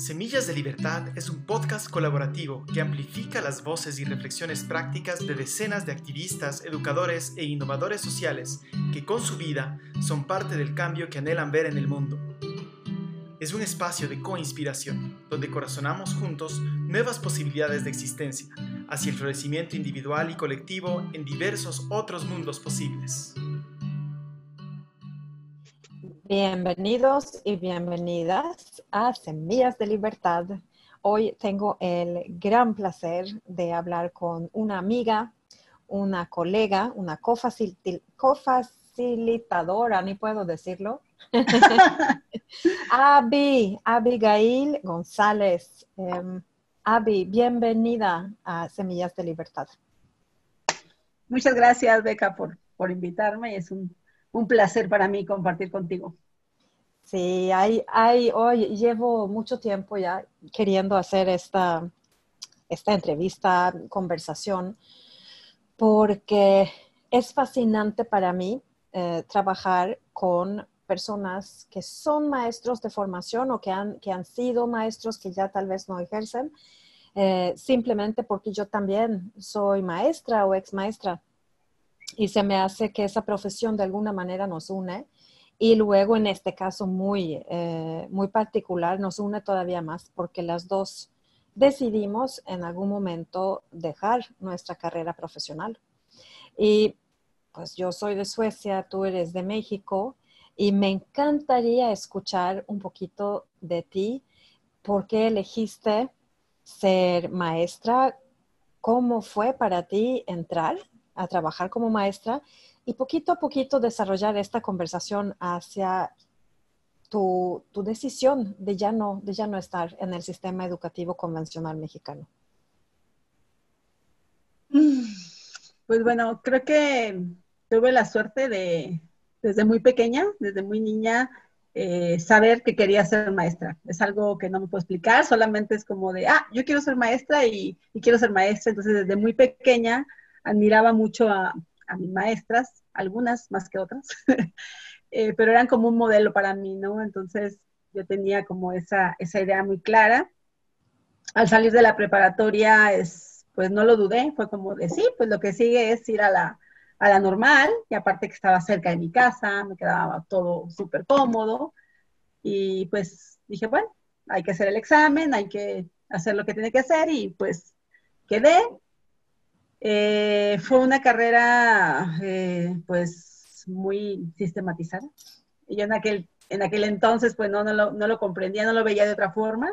Semillas de Libertad es un podcast colaborativo que amplifica las voces y reflexiones prácticas de decenas de activistas, educadores e innovadores sociales que con su vida son parte del cambio que anhelan ver en el mundo. Es un espacio de coinspiración, donde corazonamos juntos nuevas posibilidades de existencia, hacia el florecimiento individual y colectivo en diversos otros mundos posibles. Bienvenidos y bienvenidas a Semillas de Libertad. Hoy tengo el gran placer de hablar con una amiga, una colega, una cofacilitadora, ni puedo decirlo. Abby, Abigail González. Um, Abby, bienvenida a Semillas de Libertad. Muchas gracias, Beca, por, por invitarme. Es un un placer para mí compartir contigo. Sí, hay, hay, hoy llevo mucho tiempo ya queriendo hacer esta, esta entrevista, conversación, porque es fascinante para mí eh, trabajar con personas que son maestros de formación o que han, que han sido maestros que ya tal vez no ejercen, eh, simplemente porque yo también soy maestra o ex maestra y se me hace que esa profesión de alguna manera nos une y luego en este caso muy, eh, muy particular nos une todavía más porque las dos decidimos en algún momento dejar nuestra carrera profesional. Y pues yo soy de Suecia, tú eres de México y me encantaría escuchar un poquito de ti. ¿Por qué elegiste ser maestra? ¿Cómo fue para ti entrar a trabajar como maestra y poquito a poquito desarrollar esta conversación hacia tu, decisión de ya, no, de ya no estar en el sistema educativo convencional mexicano. Pues bueno, creo que tuve la suerte de, desde muy pequeña, desde muy niña, eh, saber que quería ser maestra. Es algo que no me puedo explicar, solamente es como de, ah, yo quiero ser maestra y, y quiero ser maestra. Entonces, desde muy pequeña admiraba mucho a, mis maestras, algunas más que otras, eh, pero eran como un modelo para mí, ¿no? Entonces yo tenía como esa, esa idea muy clara. Al salir de la preparatoria, es, pues no lo dudé, fue como de sí, pues lo que sigue es ir a la, a la normal, y aparte que estaba cerca de mi casa, me quedaba todo súper cómodo, y pues dije, bueno, hay que hacer el examen, hay que hacer lo que tiene que hacer, y pues quedé, eh, fue una carrera, eh, pues, muy sistematizada. Yo en aquel, en aquel entonces, pues, no, no, lo, no lo comprendía, no lo veía de otra forma.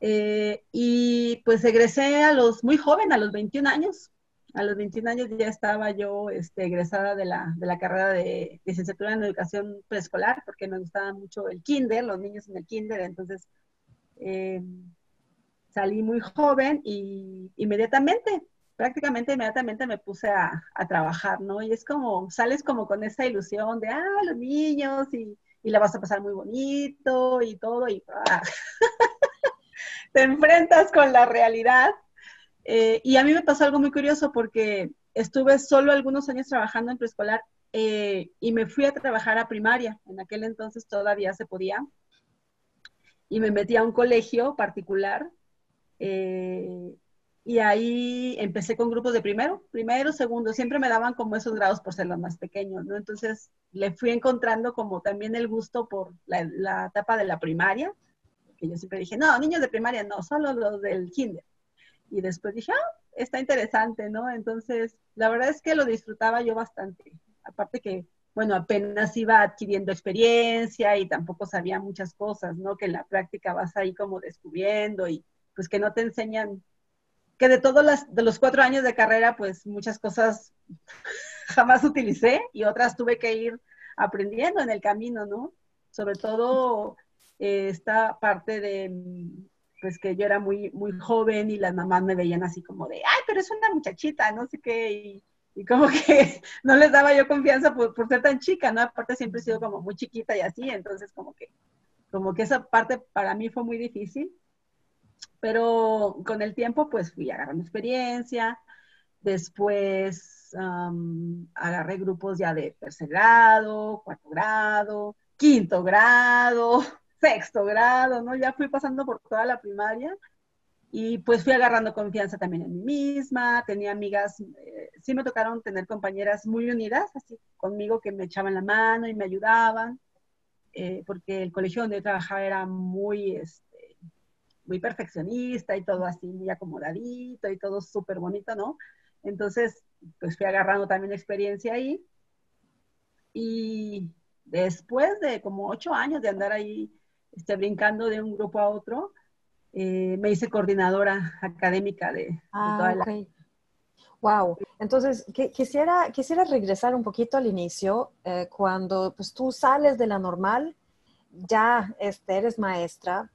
Eh, y pues egresé a los, muy joven, a los 21 años. A los 21 años ya estaba yo este, egresada de la, de la carrera de licenciatura en educación preescolar, porque me gustaba mucho el kinder, los niños en el kinder. Entonces, salí muy joven y inmediatamente prácticamente inmediatamente me puse a, trabajar, ¿no? Y es como, sales como con esa ilusión de, ah, los niños y, la vas a pasar muy bonito y todo, y ah, te enfrentas con la realidad. Eh, y a mí me pasó algo muy curioso porque estuve solo algunos años trabajando en preescolar eh, y me fui a trabajar a primaria. En aquel entonces todavía se podía. Y me metí a un colegio particular eh, y ahí empecé con grupos de primero, primero, segundo, siempre me daban como esos grados por ser los más pequeños, ¿no? Entonces le fui encontrando como también el gusto por la, etapa de la primaria, que yo siempre dije, no, niños de primaria no, solo los del kinder. Y después dije, ah, está interesante, ¿no? Entonces, la verdad es que lo disfrutaba yo bastante. Aparte que, bueno, apenas iba adquiriendo experiencia y tampoco sabía muchas cosas, ¿no? Que en la práctica vas ahí como descubriendo y pues que no te enseñan que de todos de los cuatro años de carrera, pues muchas cosas jamás utilicé y otras tuve que ir aprendiendo en el camino, ¿no? Sobre todo eh, esta parte de, pues que yo era muy, muy joven y las mamás me veían así como de, ay, pero es una muchachita, no sé qué, y, como que no les daba yo confianza por, por, ser tan chica, ¿no? Aparte siempre he sido como muy chiquita y así, entonces como que, como que esa parte para mí fue muy difícil pero con el tiempo pues fui agarrando experiencia, después agarré grupos ya de tercer grado, cuarto grado, quinto grado, sexto grado, ¿no? Ya fui pasando por toda la primaria y pues fui agarrando confianza también en mí misma, tenía amigas, eh, sí me tocaron tener compañeras muy unidas, así conmigo que me echaban la mano y me ayudaban, eh, porque el colegio donde yo trabajaba era muy, este, muy perfeccionista y todo así, muy acomodadito y todo súper bonito, ¿no? Entonces, pues fui agarrando también experiencia ahí. Y después de como ocho años de andar ahí este, brincando de un grupo a otro, eh, me hice coordinadora académica de, ah, toda la... Wow. Entonces, quisiera, quisiera regresar un poquito al inicio, eh, cuando pues, tú sales de la normal, ya este, eres maestra,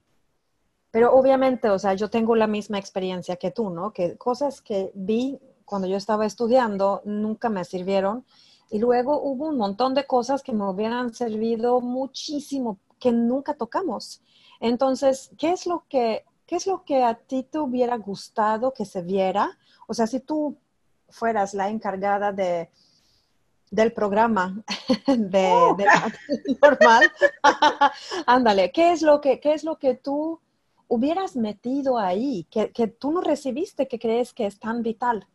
pero obviamente, o sea, yo tengo la misma experiencia que tú, ¿no? Que cosas que vi cuando yo estaba estudiando nunca me sirvieron y luego hubo un montón de cosas que me hubieran servido muchísimo que nunca tocamos. Entonces, ¿qué es lo que, qué es lo que a ti te hubiera gustado que se viera? O sea, si tú fueras la encargada de, del programa de, oh. normal, ándale, ¿qué es, lo que, ¿qué es lo que tú hubieras metido ahí, que, que tú no recibiste, que crees que es tan vital?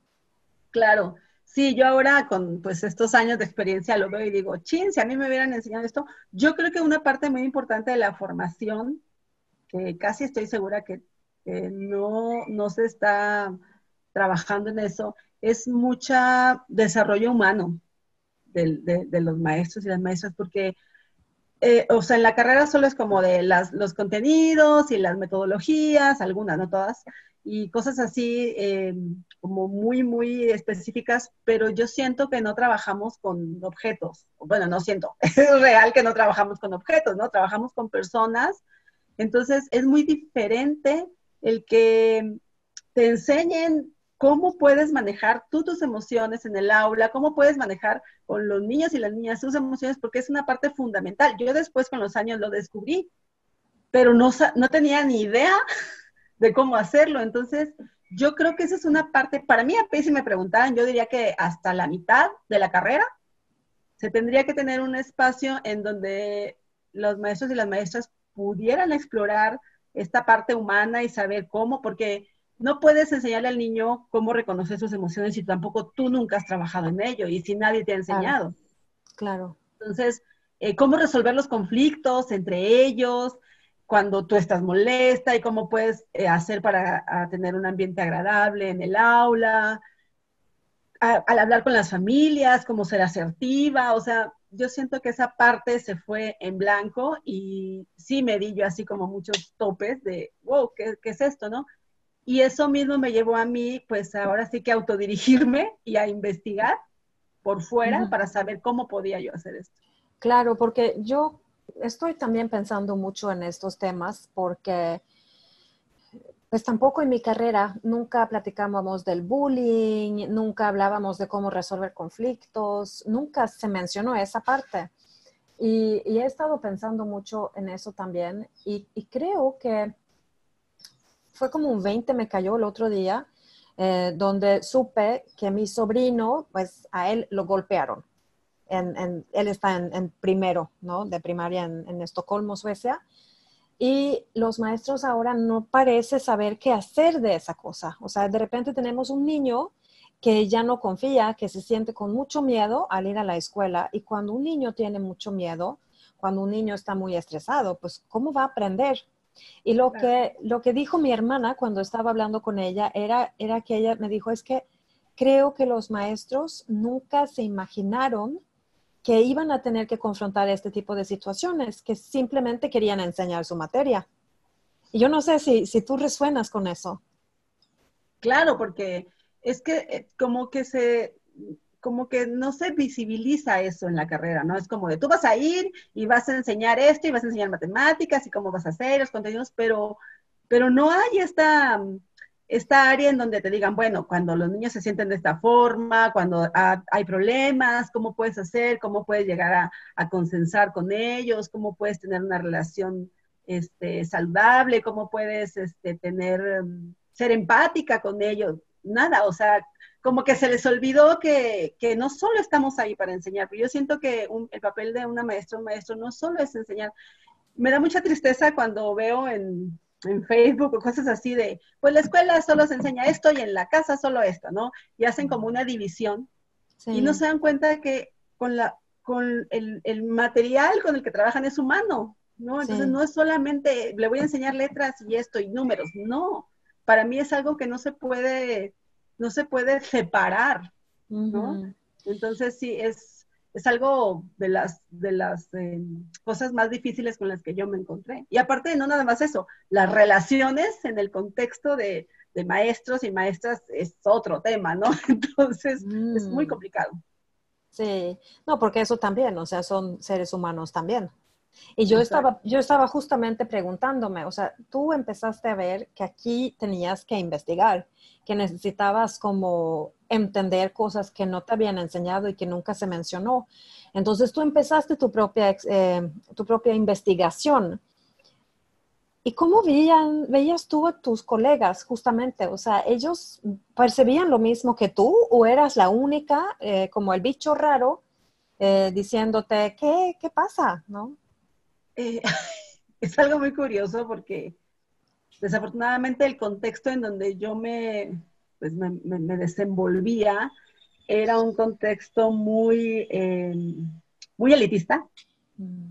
Claro, Sí, yo ahora con pues estos años de experiencia lo veo y digo, chin, si a mí me hubieran enseñado esto, yo creo que una parte muy importante de la formación, que casi estoy segura que no, no se está trabajando en eso, es mucho desarrollo humano de, los maestros y las maestras, porque, eh, o sea, en la carrera solo es como de las, los contenidos y las metodologías, algunas, no todas, y cosas así eh, como muy, muy específicas, pero yo siento que no trabajamos con objetos. Bueno, no siento, es real que no trabajamos con objetos, ¿no? Trabajamos con personas. Entonces, es muy diferente el que te enseñen cómo puedes manejar tú tus emociones en el aula, cómo puedes manejar con los niños y las niñas sus emociones, porque es una parte fundamental. Yo después con los años lo descubrí, pero no, no tenía ni idea de cómo hacerlo. Entonces, yo creo que esa es una parte, para mí, a si me preguntaran, yo diría que hasta la mitad de la carrera se tendría que tener un espacio en donde los maestros y las maestras pudieran explorar esta parte humana y saber cómo, porque no puedes enseñarle al niño cómo reconocer sus emociones si tampoco tú nunca has trabajado en ello y si nadie te ha enseñado. Claro. Entonces, eh, cómo resolver los conflictos entre ellos, cuando tú estás molesta y cómo puedes eh, hacer para tener un ambiente agradable en el aula, al hablar con las familias, cómo ser asertiva, o sea, yo siento que esa parte se fue en blanco y sí me di yo así como muchos topes de, wow, ¿qué, qué es esto, no? Y eso mismo me llevó a mí, pues ahora sí que autodirigirme y a investigar por fuera para saber cómo podía yo hacer esto. Claro, porque yo estoy también pensando mucho en estos temas porque pues tampoco en mi carrera nunca platicábamos del bullying, nunca hablábamos de cómo resolver conflictos, nunca se mencionó esa parte. Y, he estado pensando mucho en eso también y, creo que fue como un 20 me cayó el otro día, eh, donde supe que mi sobrino, pues a él lo golpearon él está en, primero, ¿no? De primaria en, Estocolmo, Suecia. Y los maestros ahora no parece saber qué hacer de esa cosa. O sea, de repente tenemos un niño que ya no confía, que se siente con mucho miedo al ir a la escuela. Y cuando un niño tiene mucho miedo, cuando un niño está muy estresado, pues ¿cómo va a aprender? Y lo, que, lo que dijo mi hermana cuando estaba hablando con ella era, era que ella me dijo, es que creo que los maestros nunca se imaginaron que iban a tener que confrontar este tipo de situaciones, que simplemente querían enseñar su materia. Y yo no sé si, si tú resuenas con eso. Claro, porque es que eh, como que se, como que no se visibiliza eso en la carrera, ¿no? Es como de tú vas a ir y vas a enseñar esto y vas a enseñar matemáticas y cómo vas a hacer los contenidos, pero, pero no hay esta, esta área en donde te digan, bueno, cuando los niños se sienten de esta forma, cuando hay problemas, cómo puedes hacer, cómo puedes llegar a, consensar con ellos, cómo puedes tener una relación este, saludable, cómo puedes este, tener, mm, ser empática con ellos. Nada, o sea, como que se les olvidó que, no solo estamos ahí para enseñar, pero yo siento que el papel de una maestra un maestro no solo es enseñar, me da mucha tristeza cuando veo en, en Facebook o cosas así de, pues la escuela solo se enseña esto y en la casa solo esto, ¿no? Y hacen como una división y no se dan cuenta que con, la, con el, el, material con el que trabajan es humano, ¿no? Entonces no es solamente, le voy a enseñar letras y esto y números, no. Para mí es algo que no se puede, no se puede separar, ¿no? Entonces sí, es, es algo de las, de las eh, cosas más difíciles con las que yo me encontré. Y aparte, no nada más eso, las relaciones en el contexto de, de maestros y maestras es otro tema, ¿no? Entonces, es muy mm. complicado. Sí, no, porque eso también, o sea, son seres humanos también. Y yo estaba, yo estaba justamente preguntándome, o sea, tú empezaste a ver que aquí tenías que investigar, que necesitabas como entender cosas que no te habían enseñado y que nunca se mencionó. Entonces tú empezaste tu propia, eh, tu propia investigación. ¿Y cómo veían, veías tú a tus colegas justamente? O sea, ¿ellos percibían lo mismo que tú o eras la única, eh, como el bicho raro, eh, diciéndote, ¿qué, ¿qué pasa? ¿No? Eh, es algo muy curioso porque desafortunadamente el contexto en donde yo me, pues me, desenvolvía era un contexto muy, em, muy elitista mm.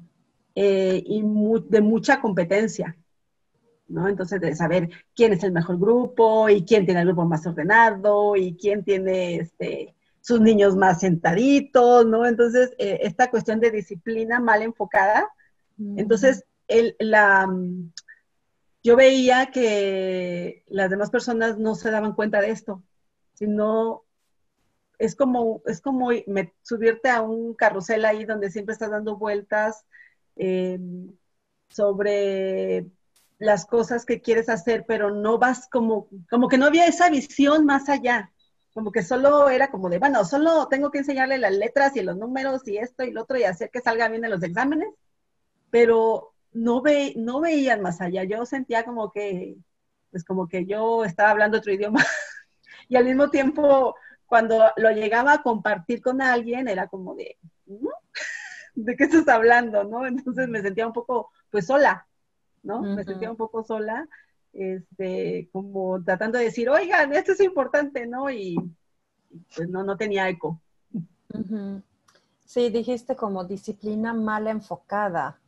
eh, y de mucha competencia. ¿no? Entonces, de saber quién es el mejor grupo y quién tiene el grupo más ordenado y quién tiene este, sus niños más sentaditos, ¿no? Entonces, eh, esta cuestión de disciplina mal enfocada entonces, la, yo veía que las demás personas no se daban cuenta de esto, sino es como, es como subirte a un carrusel ahí donde siempre estás dando vueltas em, sobre las cosas que quieres hacer, pero no vas como, como que no había esa visión más allá, como que solo era como de, bueno, solo tengo que enseñarle las letras y los números y esto y lo otro y hacer que salga bien en los exámenes pero no, ve, no veían más allá. Yo sentía como que, pues como que yo estaba hablando otro idioma y al mismo tiempo cuando lo llegaba a compartir con alguien era como de, ¿de qué estás hablando? ¿no? Entonces me sentía un poco, pues sola, ¿no? Me sentía un poco sola, este, como tratando de decir, oigan, esto es importante, ¿no? Y pues no, no tenía eco. Sí, dijiste como disciplina mal enfocada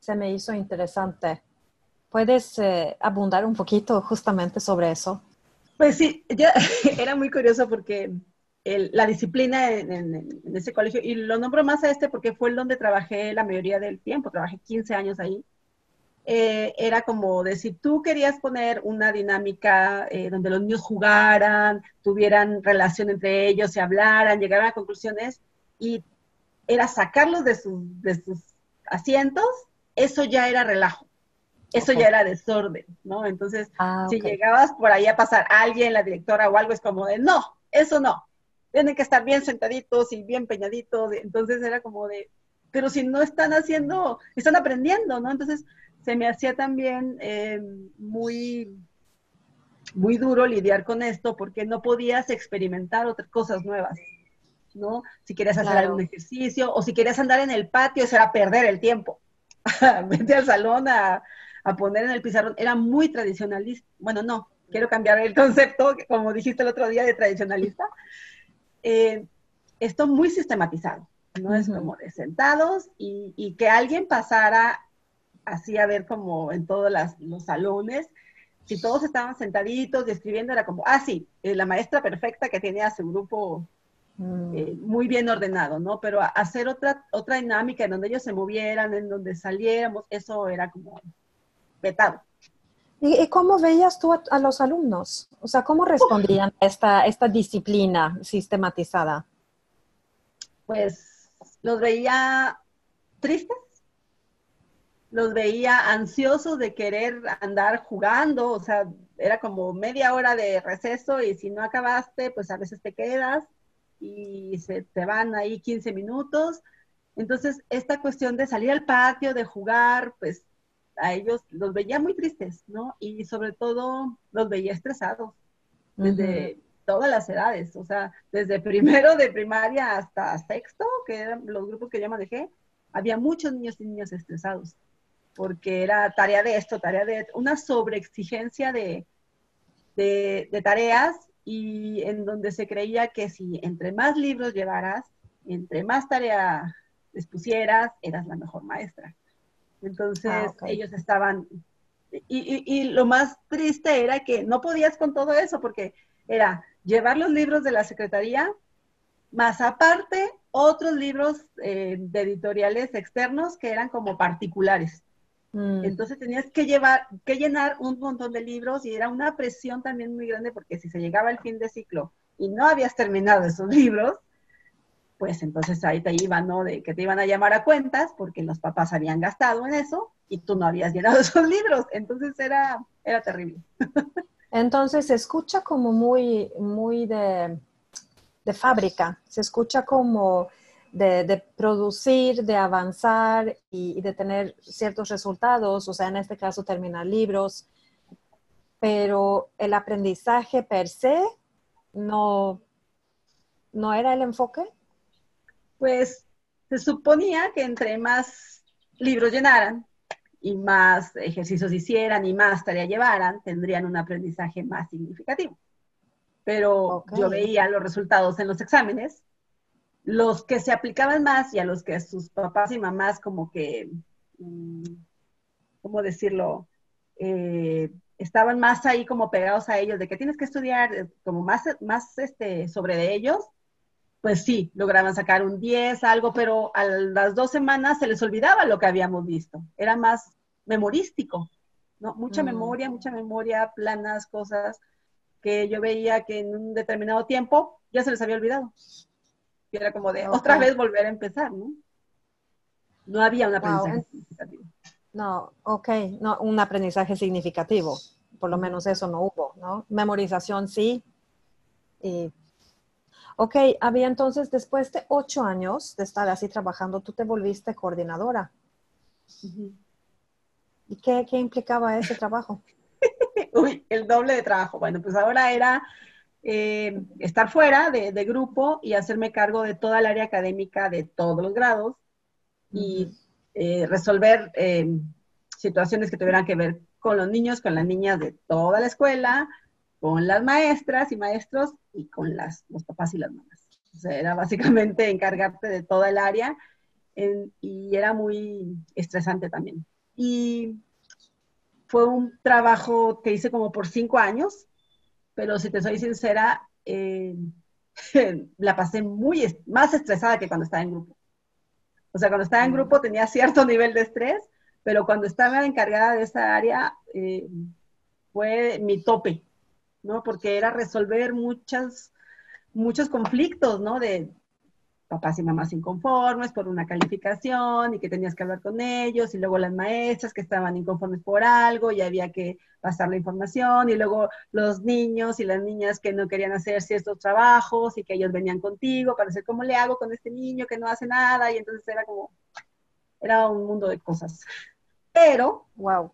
se me hizo interesante. ¿Puedes eh, abundar un poquito justamente sobre eso? Pues sí, era muy curioso porque la disciplina en, ese colegio, y lo nombro más a este porque fue el donde trabajé la mayoría del tiempo, trabajé 15 años ahí, eh, era como de si tú querías poner una dinámica eh, donde los niños jugaran, tuvieran relación entre ellos, se hablaran, llegaran a conclusiones, y era sacarlos de de sus asientos eso ya era relajo, eso ya era desorden, ¿no? Entonces, ah, si llegabas por ahí a pasar alguien, la directora o algo, es como de, no, eso no, tienen que estar bien sentaditos y bien peñaditos, entonces era como de, pero si no están haciendo, están aprendiendo, ¿no? Entonces, se me hacía también eh, muy, muy duro lidiar con esto porque no podías experimentar otras cosas nuevas. ¿no? Si querías hacer algún ejercicio o si querías andar en el patio, eso era perder el tiempo. vete al salón a, poner en el pizarrón. Era muy tradicionalista. Bueno, no, quiero cambiar el concepto, como dijiste el otro día, de tradicionalista. Eh, esto muy sistematizado, ¿no? Es como de sentados y, que alguien pasara así a ver como en todos los salones, si todos estaban sentaditos y escribiendo, era como, ah, sí, eh, la maestra perfecta que tenía su grupo Mm. Eh, muy bien ordenado, ¿no? Pero hacer otra, otra dinámica en donde ellos se movieran, en donde saliéramos, eso era como vetado. ¿Y, cómo veías tú a, los alumnos? O sea, ¿cómo respondían a esta, esta disciplina sistematizada? Pues los veía tristes, los veía ansiosos de querer andar jugando, o sea, era como media hora de receso y si no acabaste, pues a veces te quedas y se te van ahí 15 minutos. Entonces, esta cuestión de salir al patio, de jugar, pues a ellos los veía muy tristes, ¿no? Y sobre todo los veía estresados desde todas las edades, o sea, desde primero de primaria hasta sexto, que eran los grupos que yo manejé, había muchos niños y niñas estresados porque era tarea de esto, tarea de una sobreexigencia de, de, de tareas y en donde se creía que si entre más libros llevaras, entre más tarea les pusieras, eras la mejor maestra. Entonces Ah, ok. ellos estaban, y, y- y lo más triste era que no podías con todo eso, porque era llevar los libros de la secretaría, más aparte otros libros eh, de editoriales externos que eran como particulares. Mm, Entonces tenías que llevar, que llenar un montón de libros y era una presión también muy grande porque si se llegaba el fin de ciclo y no habías terminado esos libros, pues entonces ahí te iban, ¿no? De que te iban a llamar a cuentas porque los papás habían gastado en eso y tú no habías llenado esos libros. Entonces era, era terrible. Entonces se escucha como muy, muy de, de fábrica, se escucha como de, de producir, de avanzar y, y de tener ciertos resultados, o sea, en este caso terminar libros, pero el aprendizaje per se no, no era el enfoque. Pues se suponía que entre más libros llenaran y más ejercicios hicieran y más tarea llevaran, tendrían un aprendizaje más significativo. Pero yo veía los resultados en los exámenes, los que se aplicaban más y a los que sus papás y mamás como que, mm, ¿cómo decirlo? Eh, estaban más ahí como pegados a ellos, de que tienes que estudiar eh, como más, más este, sobre de ellos, pues sí, lograban sacar un 10, algo, pero a las dos semanas se les olvidaba lo que habíamos visto. Era más memorístico, ¿no? Mucha Mm. memoria, mucha memoria, planas, cosas que yo veía que en un determinado tiempo ya se les había olvidado. Era como de otra vez volver a empezar, ¿no? No había un aprendizaje en- significativo. No, ok, no, un aprendizaje significativo, por lo menos eso no hubo, ¿no? Memorización sí. Y, ok, había entonces, después de ocho años de estar así trabajando, tú te volviste coordinadora. ¿Y qué, qué implicaba ese trabajo? Uy, el doble de trabajo. Bueno, pues ahora era eh, estar fuera de, de grupo y hacerme cargo de toda el área académica de todos los grados y eh, resolver eh, situaciones que tuvieran que ver con los niños, con las niñas de toda la escuela, con las maestras y maestros y con las, los papás y las mamás. O sea, era básicamente encargarte de toda el área en- y era muy estresante también. Y fue un trabajo que hice como por cinco años, pero si te soy sincera, eh, la pasé muy est- más estresada que cuando estaba en grupo. O sea, cuando estaba en grupo tenía cierto nivel de estrés, pero cuando estaba encargada de esa área eh, fue mi tope, ¿no? Porque era resolver muchas, muchos conflictos, ¿no? De papás y mamás inconformes por una calificación y que tenías que hablar con ellos, y luego las maestras que estaban inconformes por algo y había que pasar la información, y luego los niños y las niñas que no querían hacer ciertos trabajos y que ellos venían contigo para decir, ¿cómo le hago con este niño que no hace nada? Y entonces era como, era un mundo de cosas. Pero Wow.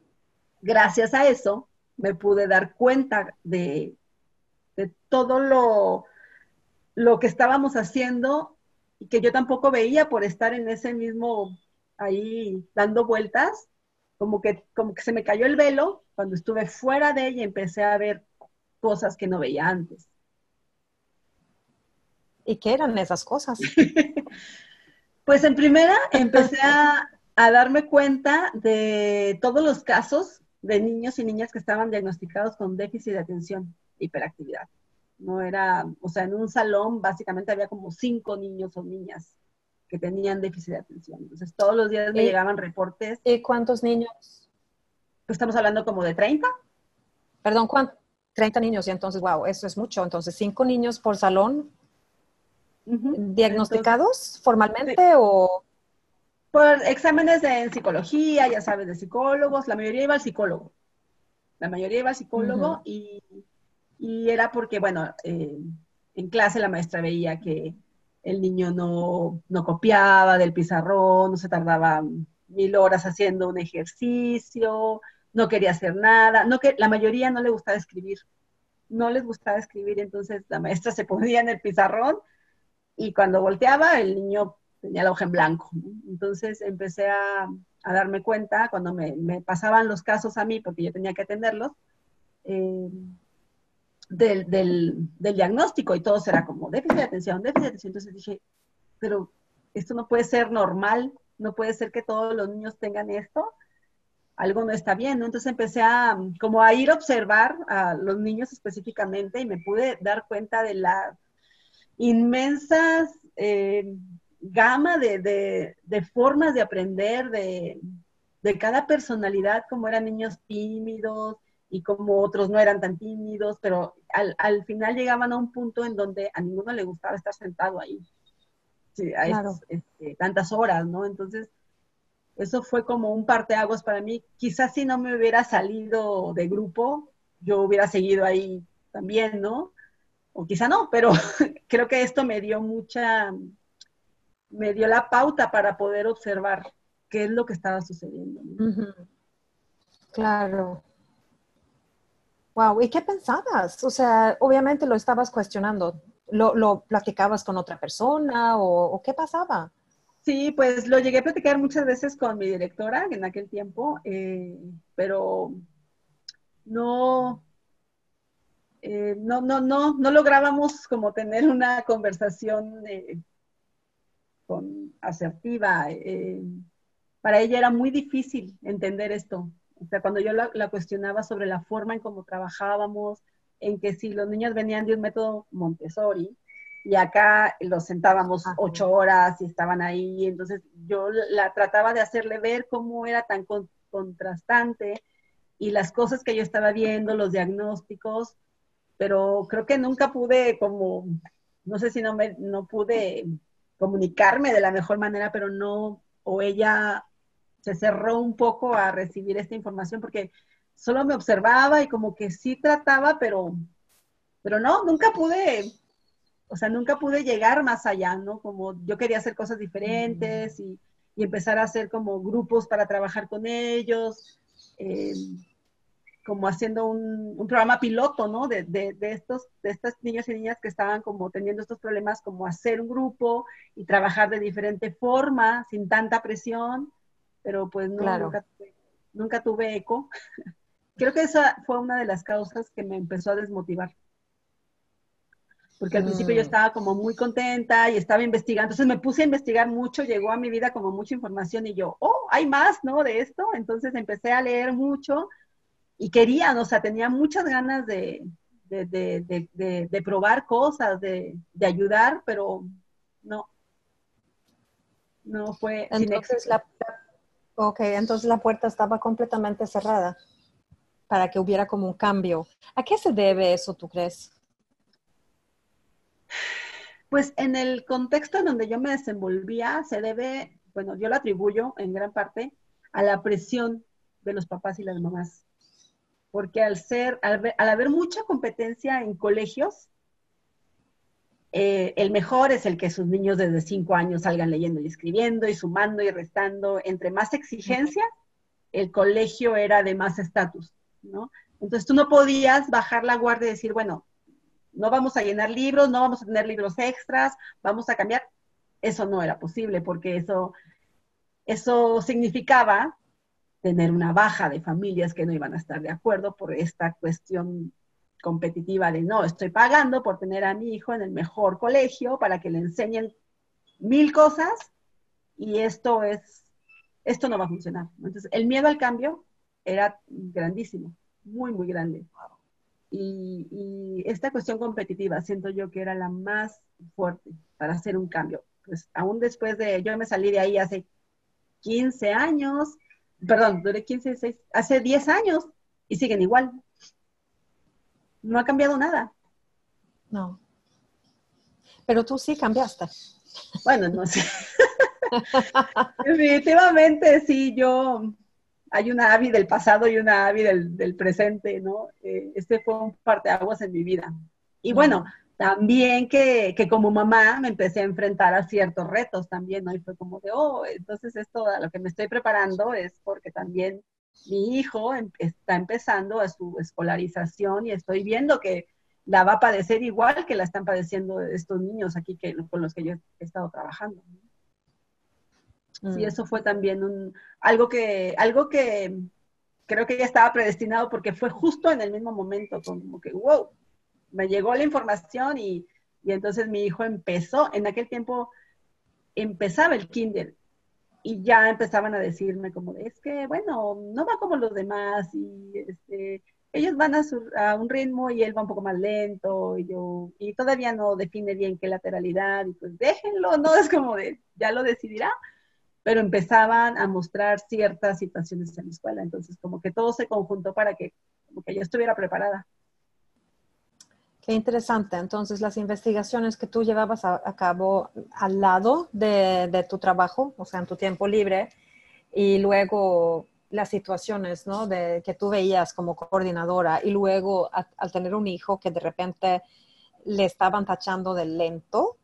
gracias a eso me pude dar cuenta de, de todo lo, lo que estábamos haciendo y que yo tampoco veía por estar en ese mismo ahí dando vueltas, como que, como que se me cayó el velo cuando estuve fuera de ella y empecé a ver cosas que no veía antes. ¿Y qué eran esas cosas? Pues en primera empecé a, a darme cuenta de todos los casos de niños y niñas que estaban diagnosticados con déficit de atención e hiperactividad. No era, o sea, en un salón básicamente había como cinco niños o niñas que tenían déficit de atención. Entonces todos los días me Y- llegaban reportes, ¿Y cuántos niños? pues estamos hablando como de 30. Perdón, ¿cuántos? 30 niños, y entonces, wow, eso es mucho. Entonces, cinco niños por salón diagnosticados formalmente o Por exámenes de en psicología, ya sabes, de psicólogos, la mayoría iba al psicólogo. La mayoría iba al psicólogo y, y era porque, bueno, eh, en clase la maestra veía que el niño no, no copiaba del pizarrón, no se tardaba mil horas haciendo un ejercicio, no quería hacer nada, no que, la mayoría no le gustaba escribir, no les gustaba escribir, entonces la maestra se ponía en el pizarrón y cuando volteaba el niño tenía la hoja en blanco. Entonces empecé a, darme cuenta cuando me, pasaban los casos a mí, porque yo tenía que atenderlos, eh, del, del, diagnóstico y todo será como déficit de atención, déficit de atención. Entonces dije, pero esto no puede ser normal, no puede ser que todos los niños tengan esto, algo no está bien. Entonces empecé a como a ir a observar a los niños específicamente y me pude dar cuenta de la inmensas eh, gama de, formas de aprender, de, de cada personalidad, como eran niños tímidos, y como otros no eran tan tímidos, pero al, final llegaban a un punto en donde a ninguno le gustaba estar sentado ahí, sí, este, tantas horas, ¿no? Entonces, eso fue como un parteaguas para mí. Quizás si no me hubiera salido de grupo, yo hubiera seguido ahí también, ¿no? O quizá no, pero creo que esto me dio mucha, me dio la pauta para poder observar qué es lo que estaba sucediendo. Claro. Wow, ¿y qué pensabas? O sea, obviamente lo estabas cuestionando. ¿Lo, platicabas con otra persona o, qué pasaba? Sí, pues lo llegué a platicar muchas veces con mi directora en aquel tiempo, eh, pero no, eh, no, no, no, no lográbamos como tener una conversación eh, con, asertiva. para ella era muy difícil entender esto. O sea, cuando yo la, cuestionaba sobre la forma en cómo trabajábamos, en que si los niños venían de un método Montessori y acá los sentábamos ocho horas y estaban ahí, entonces yo la trataba de hacerle ver cómo era tan contrastante y las cosas que yo estaba viendo, los diagnósticos, pero creo que nunca pude como, no sé si no, me, no pude comunicarme de la mejor manera, pero no, o ella se cerró un poco a recibir esta información porque solo me observaba y como que sí trataba, pero, pero no, nunca pude, o sea, nunca pude llegar más allá, ¿no? Como yo quería hacer cosas diferentes y, empezar a hacer como grupos para trabajar con ellos, eh, como haciendo un, programa piloto, ¿no? De, de, de, estos, de estos niños y niñas que estaban como teniendo estos problemas, como hacer un grupo y trabajar de diferente forma, sin tanta presión pero pues no, nunca, tuve eco. Creo que esa fue una de las causas que me empezó a desmotivar. Porque al principio yo mm. estaba como muy contenta y estaba investigando. Entonces me puse a investigar mucho, llegó a mi vida como mucha información y yo, oh, hay más, ¿no? De esto. Entonces empecé a leer mucho y quería, o sea, tenía muchas ganas de, de, probar cosas, de, ayudar, pero no. No fue. Entonces, la, Ok, entonces la puerta estaba completamente cerrada para que hubiera como un cambio. ¿A qué se debe eso, tú crees? Pues en el contexto en donde yo me desenvolvía, se debe, bueno, yo lo atribuyo en gran parte a la presión de los papás y las mamás. Porque al ser, al, al haber mucha competencia en colegios, eh, el mejor es el que sus niños desde cinco años salgan leyendo y escribiendo y sumando y restando. Entre más exigencia, el colegio era de más estatus, ¿no? Entonces tú no podías bajar la guardia y decir, bueno, no vamos a llenar libros, no vamos a tener libros extras, vamos a cambiar. Eso no era posible porque eso, eso significaba tener una baja de familias que no iban a estar de acuerdo por esta cuestión competitiva de no, estoy pagando por tener a mi hijo en el mejor colegio para que le enseñen mil cosas y esto es, esto no va a funcionar. Entonces, el miedo al cambio era grandísimo, muy, muy grande. Y, y, esta cuestión competitiva siento yo que era la más fuerte para hacer un cambio. Pues aún después de, yo me salí de ahí hace 15 años, perdón, duré 15, 6, hace 10 años y siguen igual no ha cambiado nada. No. Pero tú sí cambiaste. Bueno, no sé. Definitivamente sí, yo, hay una Avi del pasado y una Avi del, presente, ¿no? Eh, este fue un parteaguas en mi vida. Y bueno, también que, que, como mamá me empecé a enfrentar a ciertos retos también, ¿no? Y fue como de, oh, entonces esto a lo que me estoy preparando es porque también mi hijo em, está empezando a su escolarización y estoy viendo que la va a padecer igual que la están padeciendo estos niños aquí que, con los que yo he estado trabajando. Sí, mm. eso fue también un, algo que, algo que creo que ya estaba predestinado porque fue justo en el mismo momento, como que, wow, me llegó la información y, y entonces mi hijo empezó, en aquel tiempo empezaba el kinder y ya empezaban a decirme como, es que, bueno, no va como los demás y este, ellos van a, un ritmo y él va un poco más lento y yo, y todavía no define bien qué lateralidad y pues déjenlo, ¿no? Es como de, ya lo decidirá pero empezaban a mostrar ciertas situaciones en la escuela. Entonces, como que todo se conjuntó para que, como que yo estuviera preparada. Qué interesante. Entonces, las investigaciones que tú llevabas a, cabo al lado de, tu trabajo, o sea, en tu tiempo libre, y luego las situaciones, ¿no? De que tú veías como coordinadora, y luego al tener un hijo que de repente le estaban tachando de lento,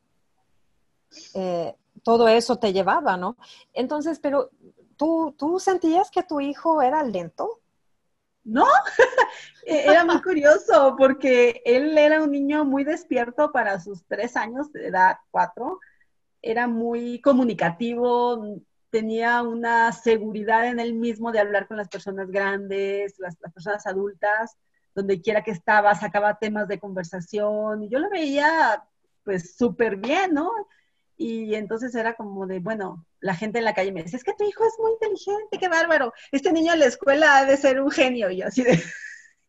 eh, todo eso te llevaba, ¿no? Entonces, pero ¿tú, tú sentías que tu hijo era lento? No, e-, era muy curioso porque él era un niño muy despierto para sus tres años de edad, cuatro. Era muy comunicativo, tenía una seguridad en él mismo de hablar con las personas grandes, las, personas adultas, donde quiera que estaba, sacaba temas de conversación y yo lo veía pues súper bien, ¿no? Y entonces era como de, bueno, la gente en la calle me dice, es que tu hijo es muy inteligente, qué bárbaro. Este niño en la escuela ha de ser un genio. Y yo así de...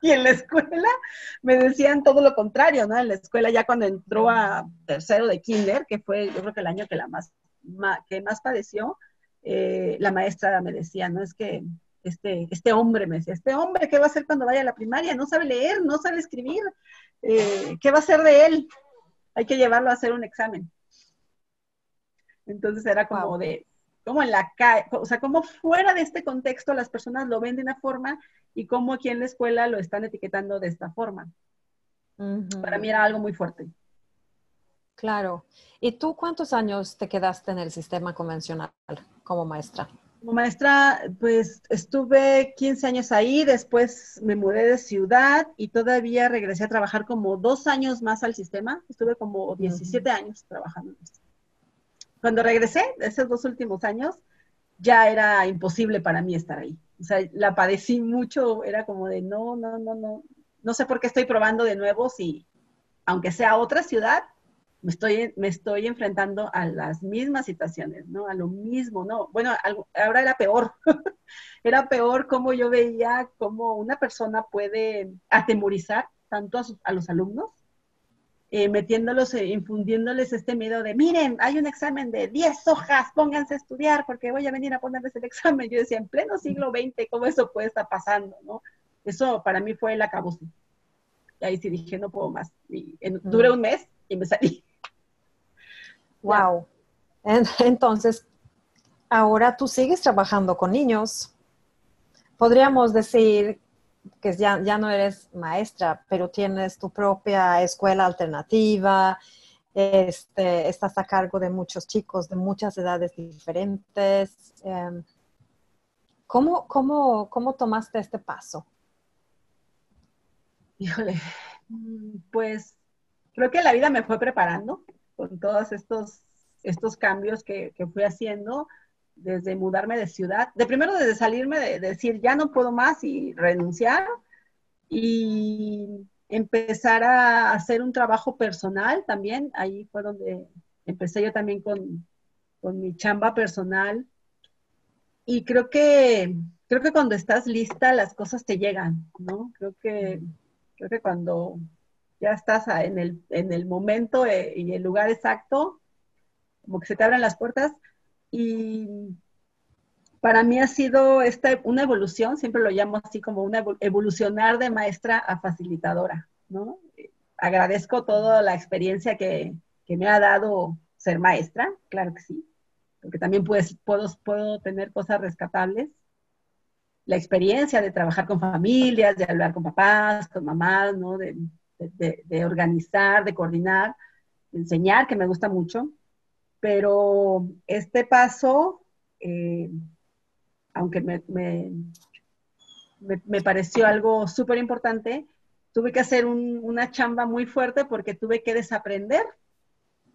Y en la escuela me decían todo lo contrario, ¿no? En la escuela ya cuando entró a tercero de kinder, que fue yo creo que el año que, la más, que más padeció, eh, la maestra me decía, ¿no? Es que este, este hombre, me decía, este hombre, ¿qué va a hacer cuando vaya a la primaria? No sabe leer, no sabe escribir, eh, ¿qué va a hacer de él? Hay que llevarlo a hacer un examen. Entonces era como de, como en la calle, o sea, como fuera de este contexto las personas lo ven de una forma y como aquí en la escuela lo están etiquetando de esta forma. Para mí era algo muy fuerte. Claro. ¿Y tú cuántos años te quedaste en el sistema convencional como maestra? Como maestra, pues estuve 15 años ahí, después me mudé de ciudad y todavía regresé a trabajar como dos años más al sistema. Estuve como 17 años trabajando en esto cuando regresé, esos dos últimos años, ya era imposible para mí estar ahí. O sea, la padecí mucho, era como de no, no, no, no, no sé por qué estoy probando de nuevo si, aunque sea otra ciudad, me estoy, me estoy enfrentando a las mismas situaciones, ¿no? A lo mismo, ¿no? Bueno, ahora era peor. era peor cómo yo veía cómo una persona puede atemorizar tanto a los alumnos eh, metiéndolos, eh, infundiéndoles este miedo de, miren, hay un examen de 10 hojas, pónganse a estudiar porque voy a venir a ponerles el examen. Yo decía, en pleno siglo XX, ¿cómo eso puede estar pasando? ¿no? Eso para mí fue el acabose. Y ahí sí dije, no puedo más. Y duré un mes y me salí. Wow. Entonces, ahora tú sigues trabajando con niños. Podríamos decir que ya, ya no eres maestra, pero tienes tu propia escuela alternativa, este, estás a cargo de muchos chicos de muchas edades diferentes. Em, ¿cómo, cómo, cómo tomaste este paso? Híjole, pues creo que la vida me fue preparando con todos estos, estos cambios que, que fui haciendo desde mudarme de ciudad, de primero desde salirme de, decir ya no puedo más y renunciar y empezar a hacer un trabajo personal también. Ahí fue donde empecé yo también con, con mi chamba personal. Y creo que, creo que cuando estás lista las cosas te llegan, ¿no? Creo que, creo que cuando ya estás en el, en el momento eh, y el lugar exacto, como que se te abren las puertas, y para mí ha sido esta, una evolución, siempre lo llamo así como una evolucionar de maestra a facilitadora, ¿no? Agradezco toda la experiencia que, que me ha dado ser maestra, claro que sí, porque también pues, puedo, puedo tener cosas rescatables. La experiencia de trabajar con familias, de hablar con papás, con mamás, ¿no? de, de, de organizar, de coordinar, de enseñar, que me gusta mucho pero este paso, eh, aunque me, me, pareció algo súper importante, tuve que hacer una chamba muy fuerte porque tuve que desaprender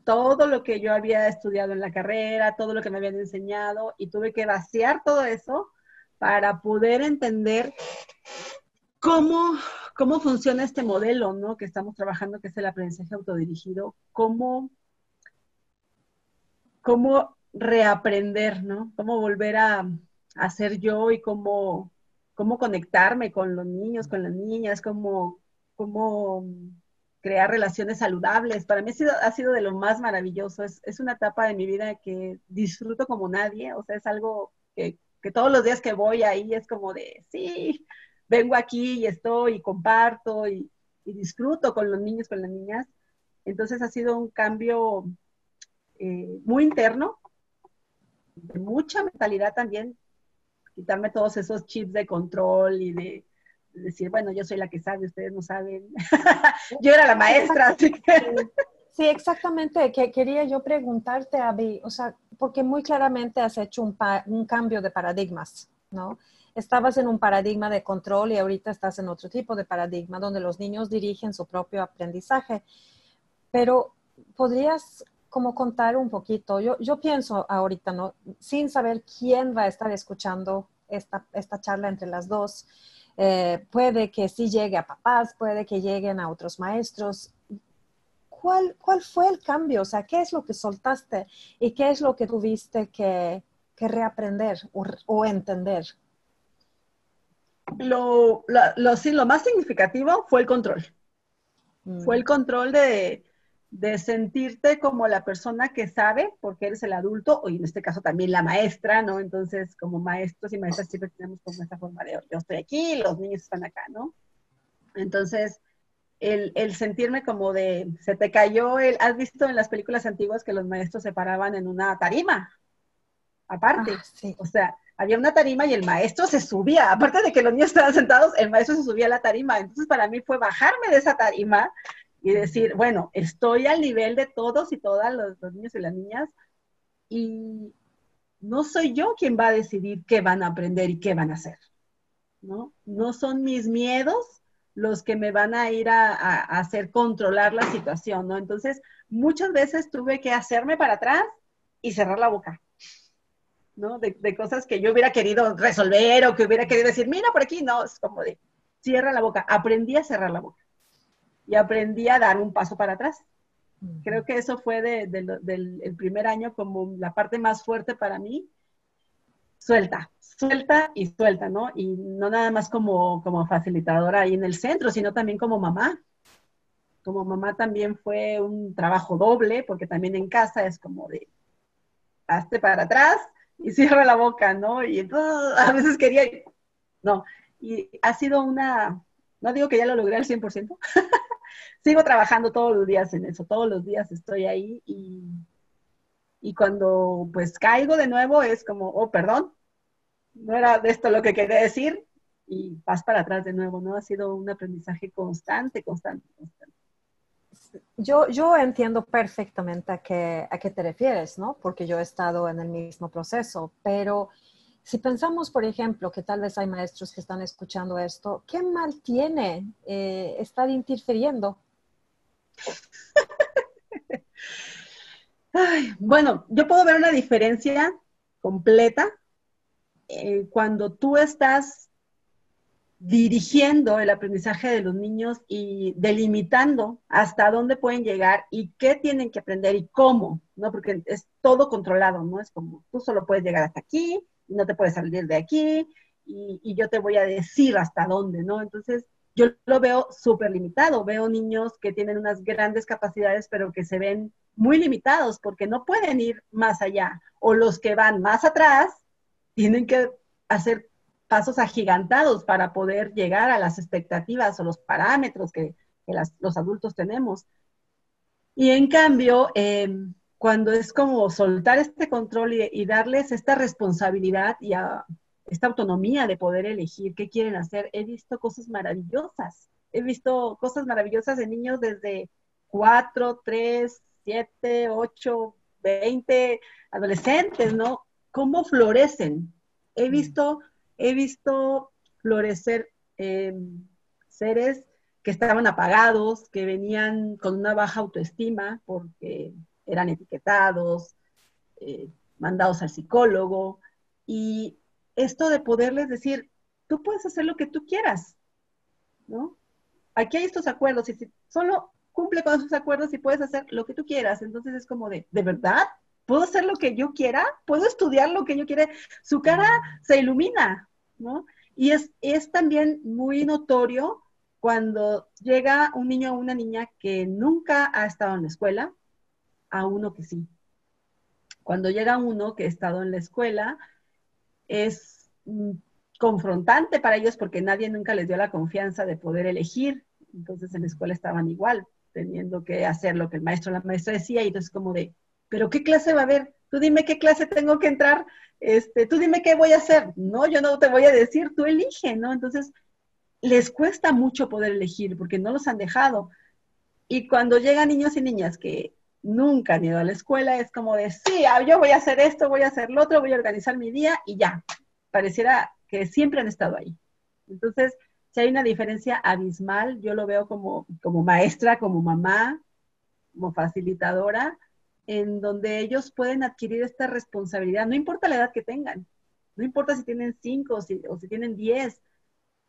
todo lo que yo había estudiado en la carrera, todo lo que me habían enseñado y tuve que vaciar todo eso para poder entender cómo, cómo funciona este modelo, ¿no? Que estamos trabajando, que es el aprendizaje autodirigido, cómo, cómo reaprender, ¿no? Cómo volver a, a ser yo y cómo, cómo conectarme con los niños, con las niñas, cómo, cómo crear relaciones saludables. Para mí ha sido, ha sido de lo más maravilloso. Es, es, una etapa de mi vida que disfruto como nadie. O sea, es algo que, que todos los días que voy ahí es como de, sí, vengo aquí y estoy y comparto y, disfruto con los niños, con las niñas. Entonces ha sido un cambio eh, muy interno, de mucha mentalidad también, quitarme todos esos chips de control y de, decir, bueno, yo soy la que sabe, ustedes no saben. yo era la maestra, así que... Sí, exactamente. Que quería yo preguntarte, Abby, o sea, porque muy claramente has hecho un, un cambio de paradigmas, ¿no? estabas en un paradigma de control y ahorita estás en otro tipo de paradigma donde los niños dirigen su propio aprendizaje. Pero podrías como contar un poquito, yo, yo pienso ahorita, ¿no? Sin saber quién va a estar escuchando esta, esta charla entre las dos, eh, puede que sí llegue a papás, puede que lleguen a otros maestros. ¿Cuál, ¿Cuál fue el cambio? O sea, ¿qué es lo que soltaste y qué es lo que tuviste que, que reaprender o, o entender? lo, lo, sí, lo más significativo fue el control. Mm. Fue el control de, de, sentirte como la persona que sabe, porque eres el adulto, o en este caso también la maestra, ¿no? Entonces, como maestros y maestras siempre tenemos como esta forma de, yo estoy aquí, los niños están acá, ¿no? Entonces, el, el, sentirme como de, se te cayó el, has visto en las películas antiguas que los maestros se paraban en una tarima, aparte, ah, sí. o sea, había una tarima y el maestro se subía, aparte de que los niños estaban sentados, el maestro se subía a la tarima. Entonces para mí fue bajarme de esa tarima y decir, bueno, estoy al nivel de todos y todas los, niños y las niñas y no soy yo quien va a decidir qué van a aprender y qué van a hacer, ¿no? No son mis miedos los que me van a ir a, hacer controlar la situación, ¿no? Entonces, muchas veces tuve que hacerme para atrás y cerrar la boca ¿no? De, cosas que yo hubiera querido resolver o que hubiera querido decir, mira por aquí, no, es como de, cierra la boca. Aprendí a cerrar la boca y aprendí a dar un paso para atrás. Creo que eso fue del primer año como la parte más fuerte para mí. Suelta, suelta y suelta, ¿no? Y no nada más como, como facilitadora ahí en el centro, sino también como mamá. Como mamá también fue un trabajo doble, porque también en casa es como de, hazte para atrás y cierra la boca, ¿no? Y entonces a veces quería, no, y ha sido una, no digo que ya lo logré al 100%, sigo trabajando todos los días en eso, todos los días estoy ahí y, y cuando pues caigo de nuevo es como, oh, perdón, no era de esto lo que quería decir y vas para atrás de nuevo, ¿no? Ha sido un aprendizaje constante, constante, constante yo, yo entiendo perfectamente a qué, a qué te refieres, ¿no? Porque yo he estado en el mismo proceso, pero si pensamos, por ejemplo, que tal vez hay maestros que están escuchando esto, ¿qué mal tiene eh, estar interfiriendo? bueno, yo puedo ver una diferencia completa eh, cuando tú estás dirigiendo el aprendizaje de los niños y delimitando hasta dónde pueden llegar y qué tienen que aprender y cómo, ¿no? Porque es todo controlado, ¿no? Es como tú solo puedes llegar hasta aquí no te puedes salir de aquí y, yo te voy a decir hasta dónde, ¿no? Entonces, yo lo veo súper limitado. Veo niños que tienen unas grandes capacidades, pero que se ven muy limitados porque no pueden ir más allá. O los que van más atrás tienen que hacer pasos agigantados para poder llegar a las expectativas o los parámetros que, los adultos tenemos. Y en cambio, em, cuando es como soltar este control y, darles esta responsabilidad y esta autonomía de poder elegir qué quieren hacer, he visto cosas maravillosas. He visto cosas maravillosas de niños desde 4, 3, 7, 8, 20 adolescentes, ¿no? Cómo florecen. He mm. visto he visto florecer eh, seres que estaban apagados, que venían con una baja autoestima porque eran etiquetados, eh, mandados al psicólogo. Y esto de poderles decir, tú puedes hacer lo que tú quieras, ¿no? Aquí hay estos acuerdos y si solo cumple con esos acuerdos y puedes hacer lo que tú quieras. Entonces es como de, ¿de verdad? ¿Puedo hacer lo que yo quiera? ¿Puedo estudiar lo que yo quiera? Su cara se ilumina, ¿no? Y es, es también muy notorio cuando llega un niño o una niña que nunca ha estado en la escuela a uno que sí. Cuando llega uno que ha estado en la escuela, es mm, confrontante para ellos porque nadie nunca les dio la confianza de poder elegir. Entonces en la escuela estaban igual, teniendo que hacer lo que el maestro o la maestra decía y entonces como de, pero ¿qué clase va a haber? Tú dime qué clase tengo que entrar, este, tú dime qué voy a hacer. No, yo no te voy a decir, tú elige, ¿no? Entonces les cuesta mucho poder elegir porque no los han dejado. Y cuando llegan niños y niñas que nunca han ido a la escuela, es como de, sí, ah, yo voy a hacer esto, voy a hacer lo otro, voy a organizar mi día y ya. Pareciera que siempre han estado ahí. Entonces, si hay una diferencia abismal, yo lo veo como, como maestra, como mamá, como facilitadora, en donde ellos pueden adquirir esta responsabilidad, no importa la edad que tengan, no importa si tienen cinco o si, o si tienen diez,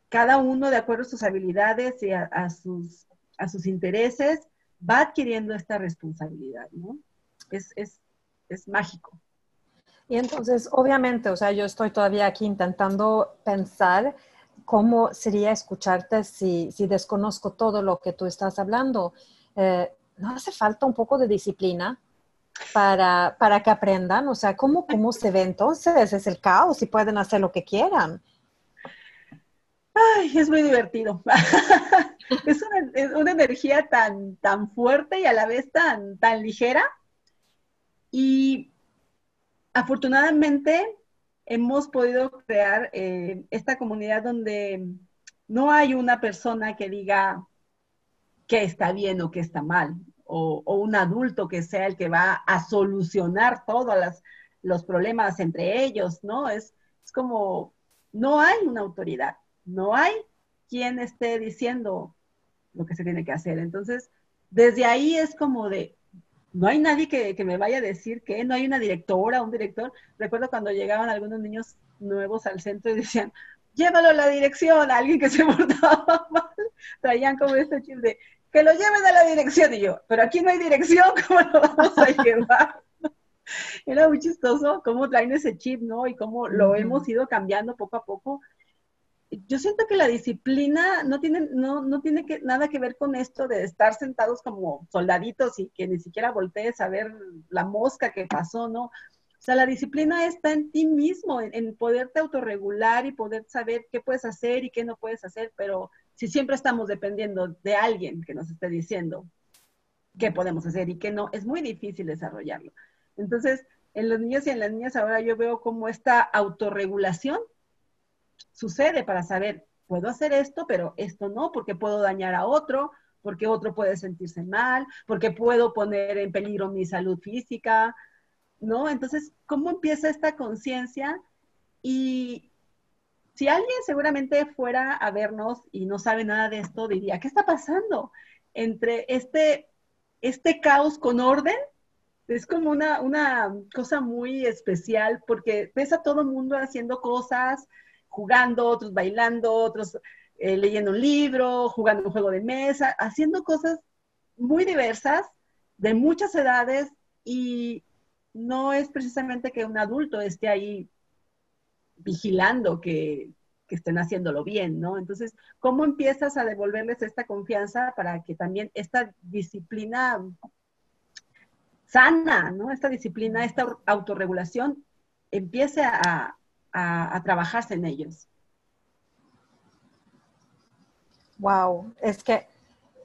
cada uno de acuerdo a sus habilidades y a, sus, a sus intereses va adquiriendo esta responsabilidad, ¿no? Es, es, es mágico. Y entonces, obviamente, o sea, yo estoy todavía aquí intentando pensar cómo sería escucharte si, si desconozco todo lo que tú estás hablando. Eh, ¿No hace falta un poco de disciplina para, para que aprendan? O sea, ¿cómo, ¿cómo se ve entonces? Es el caos y pueden hacer lo que quieran. Es muy divertido. es, una, energía tan, tan fuerte y a la vez tan, tan ligera. Y afortunadamente hemos podido crear eh, esta comunidad donde no hay una persona que diga que está bien o que está mal, o, un adulto que sea el que va a solucionar todos los problemas entre ellos, ¿no? Es como, no hay una autoridad no hay quien esté diciendo lo que se tiene que hacer. Entonces, desde ahí es como de, no hay nadie que, me vaya a decir que no hay una directora, un director. Recuerdo cuando llegaban algunos niños nuevos al centro y decían, llévalo a la dirección, a alguien que se portaba mal, traían como este chip de, que lo lleven a la dirección. Y yo, pero aquí no hay dirección, ¿cómo lo vamos a llevar? Era muy chistoso cómo traen ese chip, ¿no? Y cómo lo hemos ido cambiando poco a poco yo siento que la disciplina no tiene, no, no tiene que, nada que ver con esto de estar sentados como soldaditos y que ni siquiera voltees a ver la mosca que pasó, ¿no? O sea, la disciplina está en ti mismo, en, poderte autorregular y poder saber qué puedes hacer y qué no puedes hacer, pero si siempre estamos dependiendo de alguien que nos esté diciendo qué podemos hacer y qué no, es muy difícil desarrollarlo. Entonces, en los niños y en las niñas ahora yo veo como esta autorregulación sucede para saber, puedo hacer esto, pero esto no, porque puedo dañar a otro, porque otro puede sentirse mal, porque puedo poner en peligro mi salud física, ¿no? Entonces, ¿cómo empieza esta conciencia? Y si alguien seguramente fuera a vernos y no sabe nada de esto, diría, ¿qué está pasando entre este, este caos con orden? Es como una, una cosa muy especial porque ves a todo mundo haciendo cosas, jugando, otros bailando, otros eh, leyendo un libro, jugando un juego de mesa, haciendo cosas muy diversas, de muchas edades, y no es precisamente que un adulto esté ahí vigilando que, que estén haciéndolo bien, ¿no? Entonces, ¿cómo empiezas a devolverles esta confianza para que también esta disciplina sana, ¿no? Esta disciplina, esta autorregulación empiece a, a, trabajarse en ellos. Wow, es que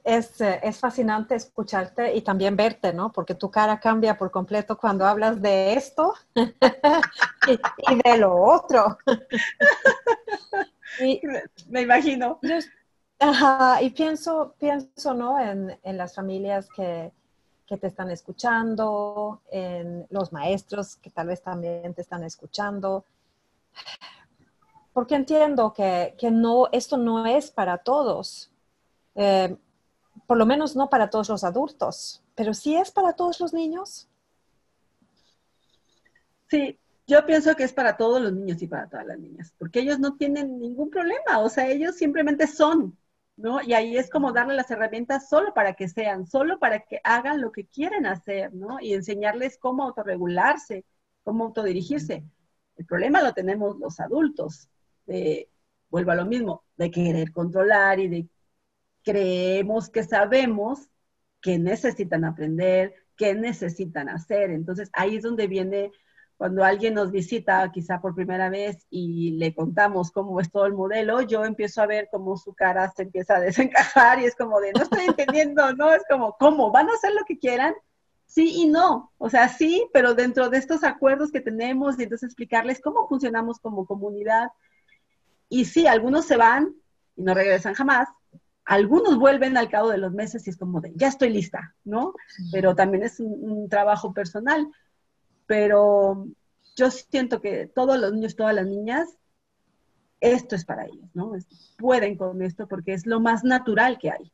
es, eh, es, fascinante escucharte y también verte, ¿no? Porque tu cara cambia por completo cuando hablas de esto y, de lo otro. Me imagino. ajá, y pienso, pienso, ¿no? En, en las familias que, que, te están escuchando, en los maestros que tal vez también te están escuchando, porque entiendo que, no, esto no es para todos, eh, por lo menos no para todos los adultos. pero sí es para todos los niños. Sí, yo pienso que es para todos los niños y para todas las niñas, porque ellos no tienen ningún problema, o sea, ellos simplemente son, ¿no? Y ahí es como darle las herramientas solo para que sean, solo para que hagan lo que quieren hacer, ¿no? Y enseñarles cómo autorregularse, cómo autodirigirse. El problema lo tenemos los adultos, de, vuelvo a lo mismo, de querer controlar y de creemos que sabemos que necesitan aprender, que necesitan hacer. Entonces ahí es donde viene cuando alguien nos visita quizá por primera vez y le contamos cómo es todo el modelo, yo empiezo a ver cómo su cara se empieza a desencajar y es como de, no estoy entendiendo, ¿no? Es como, ¿cómo? ¿Van a hacer lo que quieran? Sí y no. O sea, sí, pero dentro de estos acuerdos que tenemos y entonces explicarles cómo funcionamos como comunidad. Y sí, algunos se van y no regresan jamás. Algunos vuelven al cabo de los meses y es como de, ya estoy lista, ¿no? Pero también es un trabajo personal pero yo siento que todos los niños, todas las niñas, esto es para ellos, ¿no? Pueden con esto porque es lo más natural que hay.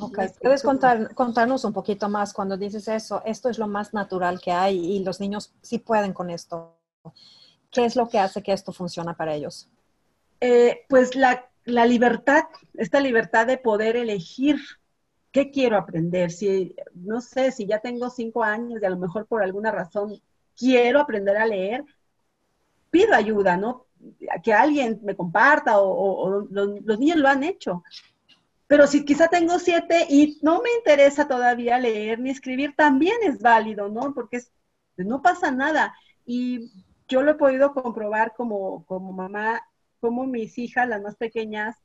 Okay. ¿Puedes contar, contarnos un poquito más cuando dices eso? Esto es lo más natural que hay y los niños sí pueden con esto. ¿Qué es lo que hace que esto funcione para ellos? Eh, pues la, la, libertad, esta libertad de poder elegir ¿qué quiero aprender? Si, no sé, si ya tengo cinco años y a lo mejor por alguna razón quiero aprender a leer, pido ayuda, ¿no? Que alguien me comparta o, los, niños lo han hecho. Pero si quizá tengo siete y no me interesa todavía leer ni escribir, también es válido, ¿no? Porque no pasa nada. Y yo lo he podido comprobar como, como mamá, como mis hijas, las más pequeñas,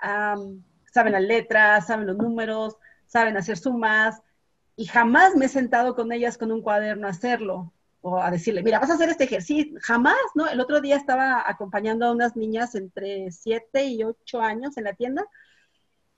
saben las letras, saben los números, saben hacer sumas, y jamás me he sentado con ellas con un cuaderno a hacerlo o a decirle, mira, vas a hacer este ejercicio. Jamás, ¿no? El otro día estaba acompañando a unas niñas entre 7 y 8 años en la tienda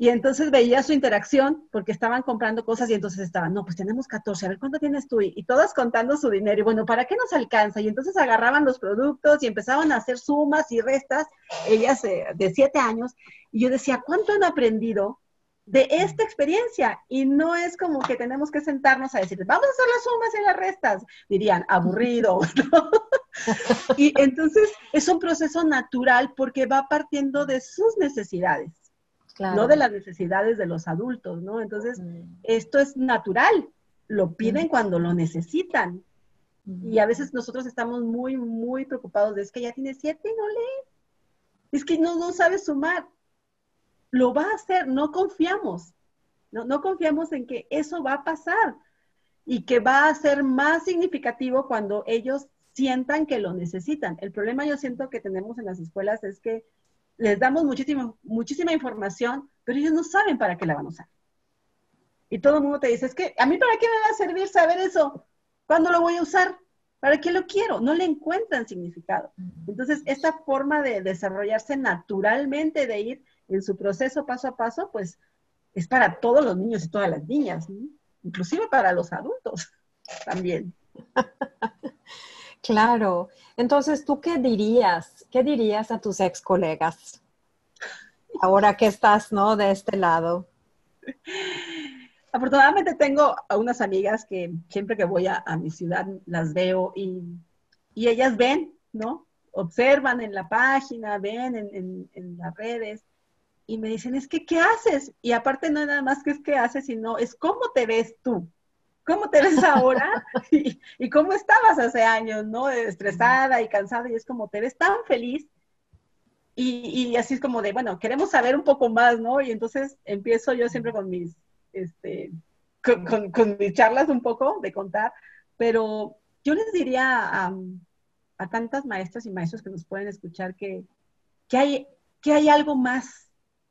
y entonces veía su interacción porque estaban comprando cosas y entonces estaban, no, pues tenemos 14, a ver, ¿cuánto tienes tú? Y, todas contando su dinero. Y bueno, ¿para qué nos alcanza? Y entonces agarraban los productos y empezaban a hacer sumas y restas, ellas eh, de 7 años. Y yo decía, ¿cuánto han aprendido de esta experiencia y no es como que tenemos que sentarnos a decir, vamos a hacer las sumas y las restas, dirían, aburrido. y entonces es un proceso natural porque va partiendo de sus necesidades, no de las necesidades de los adultos, ¿no? Entonces, mm. esto es natural, lo piden mm. cuando lo necesitan. Y a veces nosotros estamos muy, muy preocupados de es que ya tiene siete y no lee. Es que no, no sabe sumar lo va a hacer, no confiamos, no, no confiamos en que eso va a pasar y que va a ser más significativo cuando ellos sientan que lo necesitan. El problema yo siento que tenemos en las escuelas es que les damos muchísima, muchísima información, pero ellos no saben para qué la van a usar. Y todo el mundo te dice, es que a mí para qué me va a servir saber eso, ¿cuándo lo voy a usar? ¿Para qué lo quiero? No le encuentran significado. Entonces, esta forma de desarrollarse naturalmente, de ir en su proceso paso a paso, pues es para todos los niños y todas las niñas, inclusive para los adultos también. Claro. Entonces, ¿tú qué dirías? ¿Qué dirías a tus ex colegas? Ahora que estás, ¿no? De este lado. Afortunadamente tengo a unas amigas que siempre que voy a, mi ciudad las veo y, ellas ven, ¿no? Observan en la página, ven en las redes y me dicen, es que, ¿qué haces? Y aparte no es nada más que es qué haces, sino es cómo te ves tú, cómo te ves ahora y, cómo estabas hace años, ¿no? Estresada y cansada y es como te ves tan feliz. Y, así es como de, bueno, queremos saber un poco más, ¿no? Y entonces empiezo yo siempre con mis, este, con, con, mis charlas un poco de contar, pero yo les diría a, a tantas maestras y maestros que nos pueden escuchar que, que, hay, que hay algo más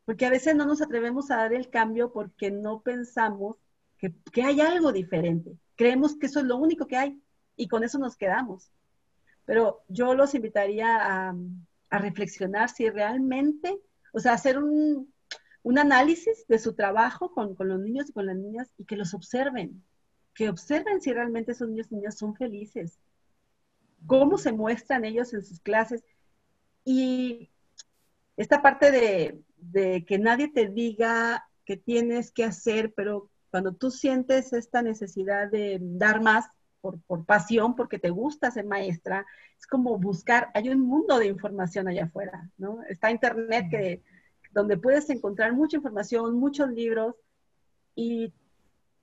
porque a veces no nos atrevemos a dar el cambio porque no pensamos que, hay algo diferente. Creemos que eso es lo único que hay y con eso nos quedamos. Pero yo los invitaría a, reflexionar si realmente, o sea, hacer un, análisis de su trabajo con, con, los niños y con las niñas y que los observen, que observen si realmente esos niños y niñas son felices, cómo se muestran ellos en sus clases. Y esta parte de, de que nadie te diga que tienes que hacer, pero cuando tú sientes esta necesidad de dar más por, por, pasión, porque te gusta ser maestra, es como buscar, hay un mundo de información allá afuera, ¿no? Está Internet que, donde puedes encontrar mucha información, muchos libros y,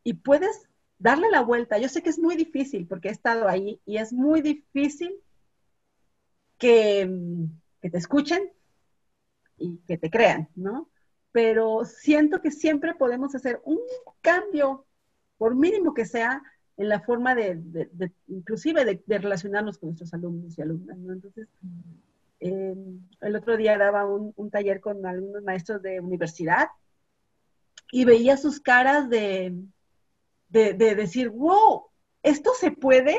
y puedes darle la vuelta. Yo sé que es muy difícil porque he estado ahí y es muy difícil que, que te escuchen y que te crean, ¿no? Pero siento que siempre podemos hacer un cambio, por mínimo que sea, en la forma de, de, inclusive de, relacionarnos con nuestros alumnos y alumnas, ¿no? Entonces, eh, el otro día daba un, un, taller con algunos maestros de universidad y veía sus caras de, de, decir, wow, ¿esto se puede?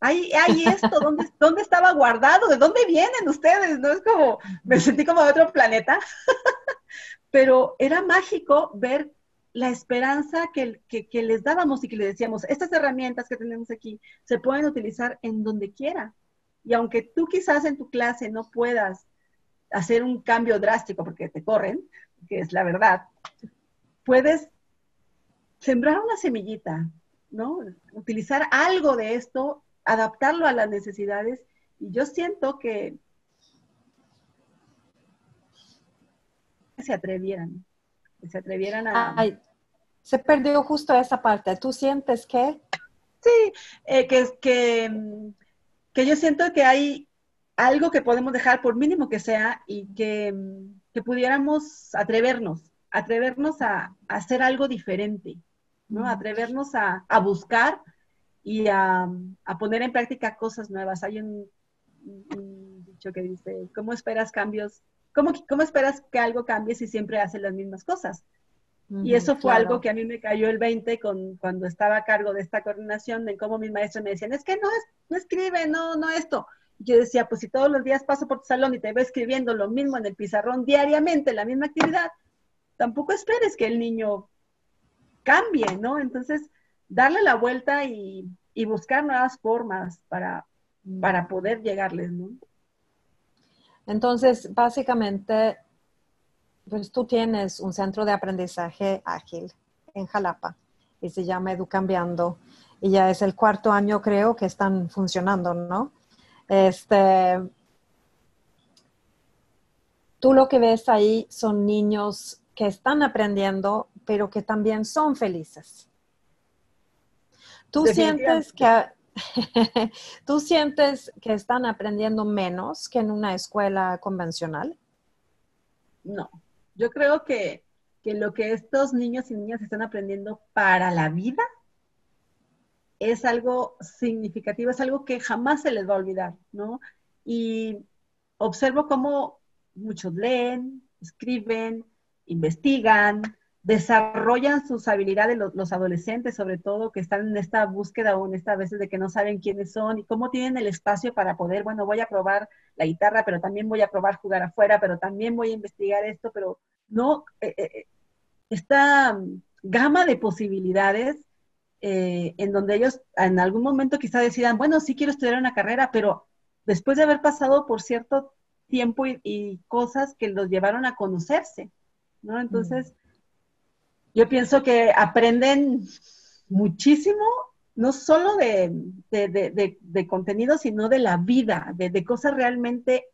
¿Hay, hay esto? ¿Dónde, ¿Dónde estaba guardado? ¿De dónde vienen ustedes? ¿No? Es como, me sentí como de otro planeta. Pero era mágico ver la esperanza que, les dábamos y que les decíamos, estas herramientas que tenemos aquí se pueden utilizar en donde quiera. Y aunque tú quizás en tu clase no puedas hacer un cambio drástico porque te corren, que es la verdad, puedes sembrar una semillita, ¿no? Utilizar algo de esto, adaptarlo a las necesidades. Y yo siento que se atrevieran, que se atrevieran a... Ay, se perdió justo esa parte. ¿Tú sientes que? Sí, eh, que, que, que yo siento que hay algo que podemos dejar, por mínimo que sea, y que, que pudiéramos atrevernos, atrevernos a, a, hacer algo diferente. ¿no? Atrevernos a, buscar y a, poner en práctica cosas nuevas. Hay un, dicho que dice, ¿cómo esperas cambios? ¿Cómo, ¿Cómo, esperas que algo cambie si siempre hace las mismas cosas? y eso fue algo que a mí me cayó el 20 con, cuando estaba a cargo de esta coordinación, de cómo mis maestros me decían, es que no, es, no escribe, no, no esto. Yo decía, pues si todos los días paso por tu salón y te veo escribiendo lo mismo en el pizarrón diariamente, la misma actividad, tampoco esperes que el niño cambie, ¿no? Entonces, darle la vuelta y, buscar nuevas formas para, para poder llegarles, ¿no? Entonces, básicamente, pues tú tienes un centro de aprendizaje ágil en Jalapa y se llama Educambiando y ya es el cuarto año creo que están funcionando, ¿no? Este, tú lo que ves ahí son niños que están aprendiendo pero que también son felices. ¿Tú sientes que, ¿Tú sientes que están aprendiendo menos que en una escuela convencional? No, yo creo que, que lo que estos niños y niñas están aprendiendo para la vida es algo significativo, es algo que jamás se les va a olvidar, ¿no? Y observo cómo muchos leen, escriben, investigan, desarrollan sus habilidades los, adolescentes, sobre todo, que están en esta búsqueda aún, esta veces de que no saben quiénes son y cómo tienen el espacio para poder, bueno, voy a probar la guitarra, pero también voy a probar jugar afuera, pero también voy a investigar esto, pero no, eh, eh, eh, esta gama de posibilidades en donde ellos en algún momento quizá decidan, bueno, sí quiero estudiar una carrera, pero después de haber pasado por cierto tiempo y, cosas que los llevaron a conocerse, ¿no? Entonces, yo pienso que aprenden muchísimo, no solo de, contenido, sino de la vida, de, cosas realmente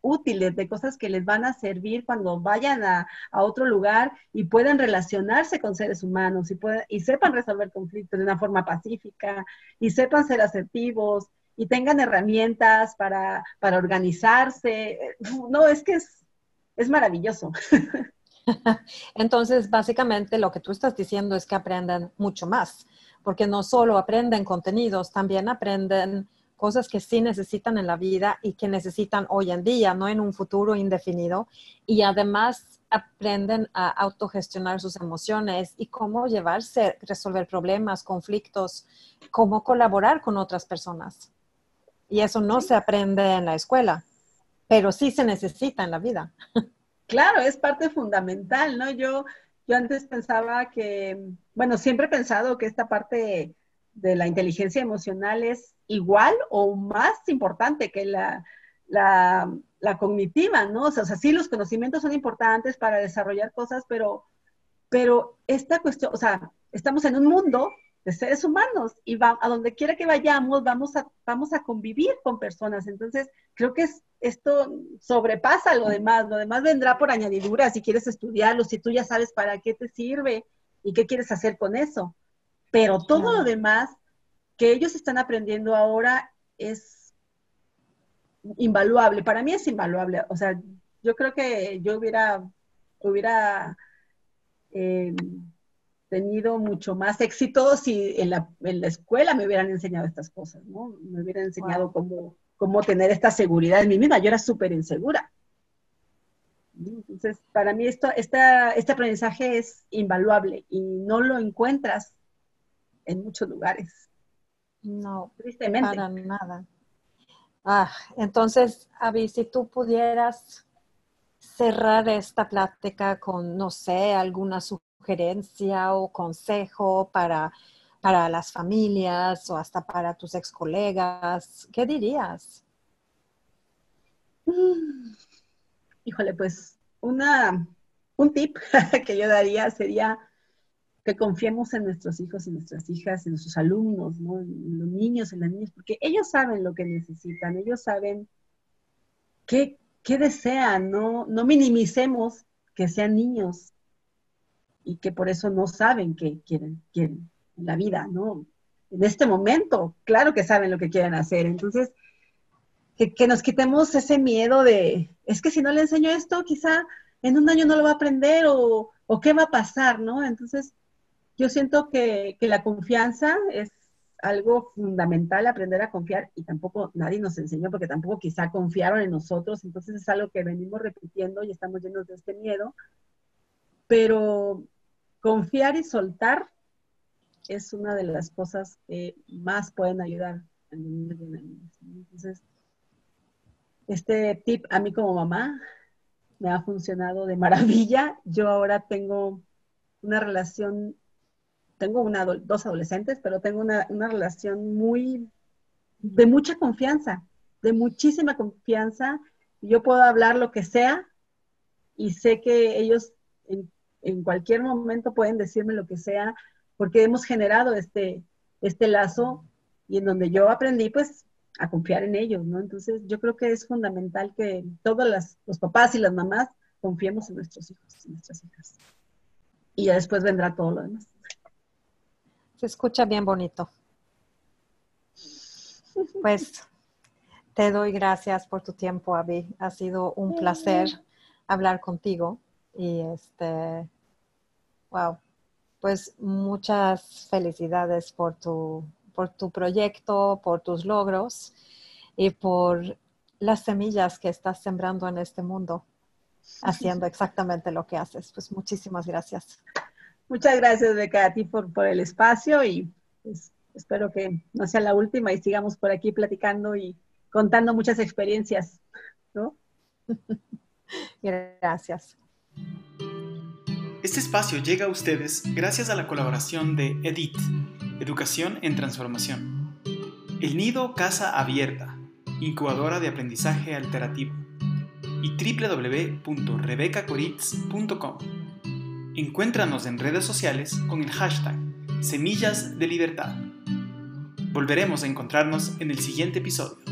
útiles, de cosas que les van a servir cuando vayan a, otro lugar y puedan relacionarse con seres humanos y, y sepan resolver conflictos de una forma pacífica y sepan ser asertivos y tengan herramientas para, organizarse. No, es que es maravilloso. Entonces, básicamente lo que tú estás diciendo es que aprenden mucho más, porque no solo aprenden contenidos, también aprenden cosas que sí necesitan en la vida y que necesitan hoy en día, no en un futuro indefinido. Y además aprenden a autogestionar sus emociones y cómo llevarse, resolver problemas, conflictos, cómo colaborar con otras personas. Y eso no se aprende en la escuela, pero sí se necesita en la vida. Claro, es parte fundamental, ¿no? Yo, yo antes pensaba que, bueno, siempre he pensado que esta parte de la inteligencia emocional es igual o más importante que la, la, cognitiva, ¿no? O sea, sí, los conocimientos son importantes para desarrollar cosas, pero, pero esta cuestión, o sea, estamos en un mundo de seres humanos y va, a donde quiera que vayamos vamos a, vamos a convivir con personas. Entonces, creo que esto sobrepasa lo demás. Lo demás vendrá por añadidura si quieres estudiarlo, si tú ya sabes para qué te sirve y qué quieres hacer con eso. Pero todo lo demás que ellos están aprendiendo ahora es invaluable. Para mí es invaluable. O sea, yo creo que yo hubiera, hubiera eh, tenido mucho más éxito si en la, escuela me hubieran enseñado estas cosas, ¿no? Me hubieran enseñado cómo, cómo tener esta seguridad en mí misma. Yo era súper insegura. Entonces, para mí esto, esta, este aprendizaje es invaluable y no lo encuentras en muchos lugares. No, tristemente. Para nada. Ah, entonces, Avi, si tú pudieras cerrar esta plática con, no sé, alguna sugerencia o consejo para, para las familias o hasta para tus ex colegas, ¿qué dirías? Híjole, pues una, un tip que yo daría sería que confiemos en nuestros hijos y nuestras hijas, en sus alumnos, ¿no? en los niños, en las niñas, porque ellos saben lo que necesitan, ellos saben qué, qué desean, ¿no? no minimicemos que sean niños y que por eso no saben qué quieren, quieren en la vida, ¿no? En este momento, claro que saben lo que quieren hacer, entonces que, que nos quitemos ese miedo de, es que si no le enseño esto, quizá en un año no lo va a aprender o, o qué va a pasar, ¿no? Entonces, yo siento que, la confianza es algo fundamental, aprender a confiar, y tampoco nadie nos enseñó, porque tampoco quizá confiaron en nosotros, entonces es algo que venimos repitiendo y estamos llenos de este miedo, pero confiar y soltar es una de las cosas que más pueden ayudar a niños y niñas. Entonces, este tip a mí como mamá me ha funcionado de maravilla. Yo ahora tengo una relación tengo una, dos adolescentes, pero tengo una, relación muy, de mucha confianza, de muchísima confianza. Yo puedo hablar lo que sea y sé que ellos cualquier momento pueden decirme lo que sea, porque hemos generado este, este lazo y en donde yo aprendí pues a confiar en ellos, ¿no? Entonces yo creo que es fundamental que todos los papás y las mamás confiemos en nuestros hijos y nuestras hijas. Y ya después vendrá todo lo demás. Se escucha bien bonito. Pues te doy gracias por tu tiempo, Abby. Ha sido un placer hablar contigo. Y este, wow, pues muchas felicidades por tu, por tu proyecto, por tus logros y por las semillas que estás sembrando en este mundo, haciendo exactamente lo que haces. Pues muchísimas gracias. Muchas gracias, Beca, a ti por, el espacio y pues, espero que no sea la última y sigamos por aquí platicando y contando muchas experiencias, ¿no? Gracias. Este espacio llega a ustedes gracias a la colaboración de EDIT, Educación en Transformación, El Nido Casa Abierta, incubadora de aprendizaje alternativo, y www.rebecacoritz.com. Encuéntranos en redes sociales con el hashtag Semillas de Libertad. Volveremos a encontrarnos en el siguiente episodio.